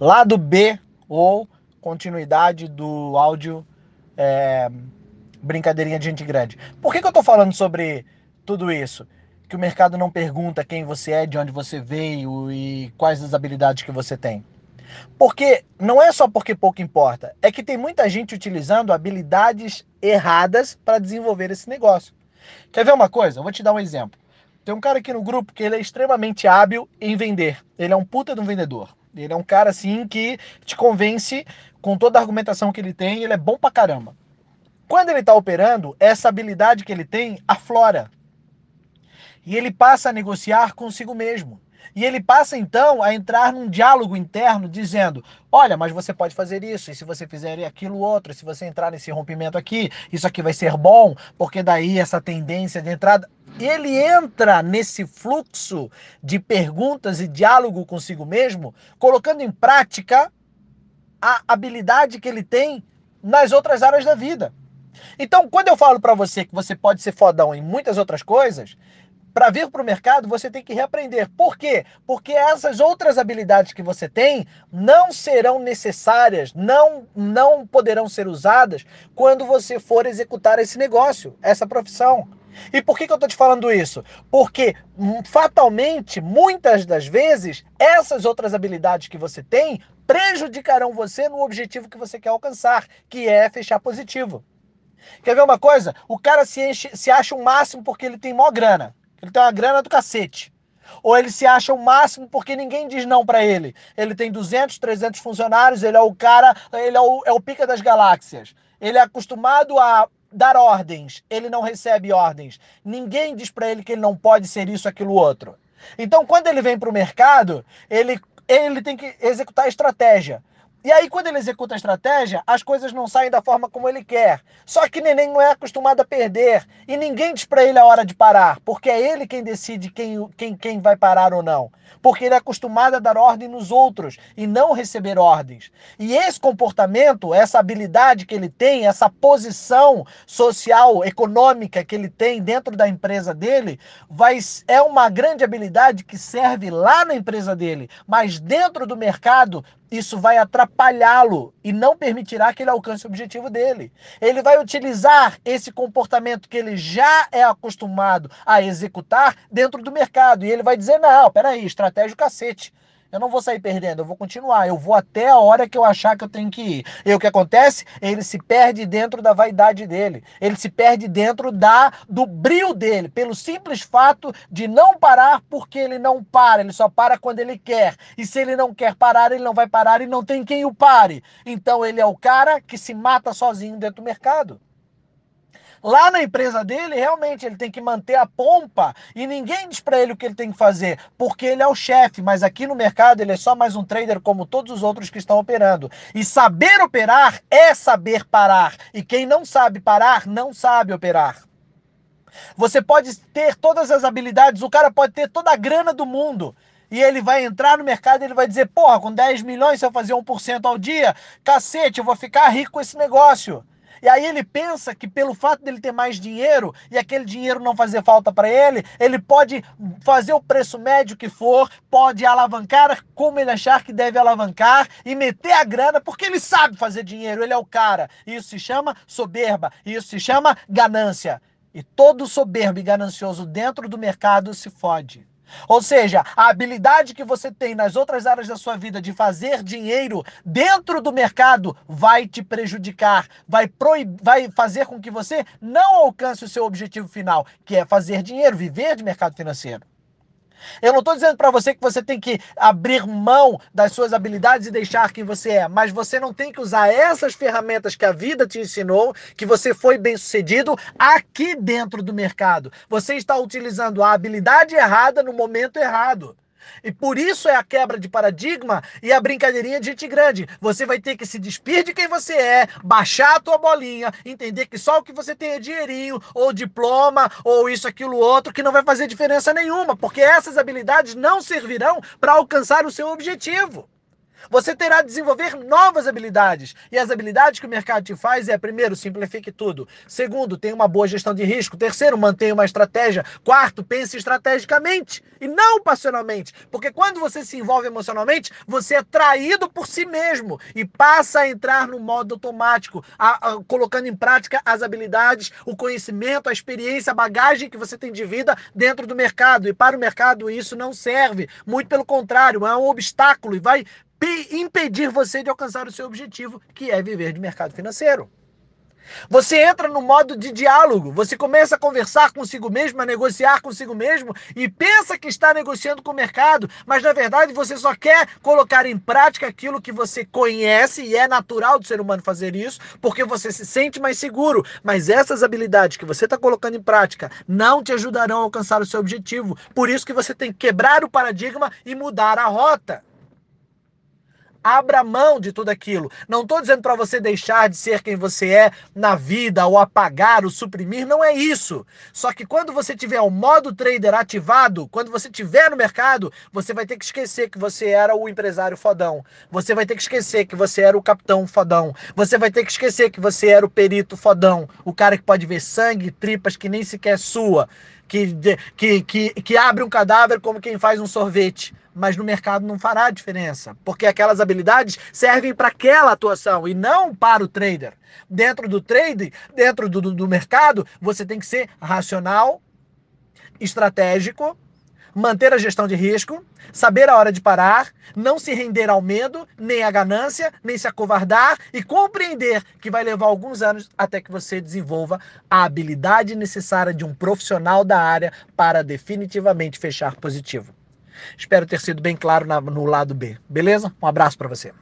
Lado B ou continuidade do áudio é, brincadeirinha de gente grande. Por que, que eu estou falando sobre tudo isso? Que o mercado não pergunta quem você é, de onde você veio e quais as habilidades que você tem. Porque não é só porque pouco importa, é que tem muita gente utilizando habilidades erradas para desenvolver esse negócio. Quer ver uma coisa? Eu vou te dar um exemplo. Tem um cara aqui no grupo que ele é extremamente hábil em vender. Ele é um puta de um vendedor. Ele é um cara assim que te convence com toda a argumentação que ele tem, ele é bom pra caramba. Quando ele está operando, essa habilidade que ele tem aflora. E ele passa a negociar consigo mesmo. E ele passa então a entrar num diálogo interno dizendo: Olha, mas você pode fazer isso, e se você fizer aquilo outro, se você entrar nesse rompimento aqui, isso aqui vai ser bom, porque daí essa tendência de entrada. Ele entra nesse fluxo de perguntas e diálogo consigo mesmo, colocando em prática a habilidade que ele tem nas outras áreas da vida. Então, quando eu falo para você que você pode ser fodão em muitas outras coisas, para vir para o mercado, você tem que reaprender. Por quê? Porque essas outras habilidades que você tem não serão necessárias, não, não poderão ser usadas quando você for executar esse negócio, essa profissão. E por que, que eu estou te falando isso? Porque hum, fatalmente, muitas das vezes, essas outras habilidades que você tem prejudicarão você no objetivo que você quer alcançar, que é fechar positivo. Quer ver uma coisa? O cara se, enche, se acha o máximo porque ele tem maior grana. Ele tem uma grana do cacete. Ou ele se acha o máximo porque ninguém diz não para ele. Ele tem 200, 300 funcionários, ele é o cara, ele é o, é o pica das galáxias. Ele é acostumado a dar ordens, ele não recebe ordens. Ninguém diz para ele que ele não pode ser isso, aquilo, outro. Então, quando ele vem para o mercado, ele, ele tem que executar estratégia. E aí, quando ele executa a estratégia, as coisas não saem da forma como ele quer. Só que Neném não é acostumado a perder. E ninguém diz para ele a hora de parar, porque é ele quem decide quem, quem, quem vai parar ou não. Porque ele é acostumado a dar ordem nos outros e não receber ordens. E esse comportamento, essa habilidade que ele tem, essa posição social, econômica que ele tem dentro da empresa dele, vai, é uma grande habilidade que serve lá na empresa dele. Mas dentro do mercado, isso vai atrapalhá-lo e não permitirá que ele alcance o objetivo dele. Ele vai utilizar esse comportamento que ele já é acostumado a executar dentro do mercado. E ele vai dizer: não, peraí, estratégia cacete. Eu não vou sair perdendo, eu vou continuar. Eu vou até a hora que eu achar que eu tenho que ir. E o que acontece? Ele se perde dentro da vaidade dele. Ele se perde dentro da do brilho dele, pelo simples fato de não parar porque ele não para, ele só para quando ele quer. E se ele não quer parar, ele não vai parar e não tem quem o pare. Então ele é o cara que se mata sozinho dentro do mercado. Lá na empresa dele, realmente, ele tem que manter a pompa e ninguém diz para ele o que ele tem que fazer, porque ele é o chefe, mas aqui no mercado ele é só mais um trader como todos os outros que estão operando. E saber operar é saber parar. E quem não sabe parar, não sabe operar. Você pode ter todas as habilidades, o cara pode ter toda a grana do mundo. E ele vai entrar no mercado e ele vai dizer: Porra, com 10 milhões, se eu fazer 1% ao dia, cacete, eu vou ficar rico com esse negócio. E aí ele pensa que pelo fato dele ter mais dinheiro e aquele dinheiro não fazer falta para ele, ele pode fazer o preço médio que for, pode alavancar como ele achar que deve alavancar e meter a grana porque ele sabe fazer dinheiro, ele é o cara. Isso se chama soberba, isso se chama ganância. E todo soberbo e ganancioso dentro do mercado se fode. Ou seja, a habilidade que você tem nas outras áreas da sua vida de fazer dinheiro dentro do mercado vai te prejudicar, vai, vai fazer com que você não alcance o seu objetivo final, que é fazer dinheiro, viver de mercado financeiro. Eu não estou dizendo para você que você tem que abrir mão das suas habilidades e deixar quem você é, mas você não tem que usar essas ferramentas que a vida te ensinou, que você foi bem sucedido aqui dentro do mercado. Você está utilizando a habilidade errada no momento errado. E por isso é a quebra de paradigma e a brincadeirinha de gente grande. Você vai ter que se despir de quem você é, baixar a tua bolinha, entender que só o que você tem é dinheirinho, ou diploma, ou isso, aquilo, outro, que não vai fazer diferença nenhuma, porque essas habilidades não servirão para alcançar o seu objetivo. Você terá de desenvolver novas habilidades. E as habilidades que o mercado te faz é, primeiro, simplifique tudo. Segundo, tenha uma boa gestão de risco. Terceiro, mantenha uma estratégia. Quarto, pense estrategicamente e não passionalmente. Porque quando você se envolve emocionalmente, você é traído por si mesmo e passa a entrar no modo automático, a, a, colocando em prática as habilidades, o conhecimento, a experiência, a bagagem que você tem de vida dentro do mercado. E para o mercado isso não serve. Muito pelo contrário, é um obstáculo e vai impedir você de alcançar o seu objetivo, que é viver de mercado financeiro. Você entra no modo de diálogo, você começa a conversar consigo mesmo, a negociar consigo mesmo e pensa que está negociando com o mercado, mas na verdade você só quer colocar em prática aquilo que você conhece e é natural do ser humano fazer isso, porque você se sente mais seguro. Mas essas habilidades que você está colocando em prática não te ajudarão a alcançar o seu objetivo. Por isso que você tem que quebrar o paradigma e mudar a rota. Abra mão de tudo aquilo. Não estou dizendo para você deixar de ser quem você é na vida, ou apagar, ou suprimir. Não é isso. Só que quando você tiver o modo trader ativado, quando você estiver no mercado, você vai ter que esquecer que você era o empresário fodão. Você vai ter que esquecer que você era o capitão fodão. Você vai ter que esquecer que você era o perito fodão. O cara que pode ver sangue, tripas que nem sequer sua. Que, que, que, que abre um cadáver como quem faz um sorvete mas no mercado não fará diferença, porque aquelas habilidades servem para aquela atuação e não para o trader. Dentro do trade, dentro do, do, do mercado, você tem que ser racional, estratégico, manter a gestão de risco, saber a hora de parar, não se render ao medo, nem à ganância, nem se acovardar e compreender que vai levar alguns anos até que você desenvolva a habilidade necessária de um profissional da área para definitivamente fechar positivo. Espero ter sido bem claro na, no lado B. Beleza? Um abraço para você.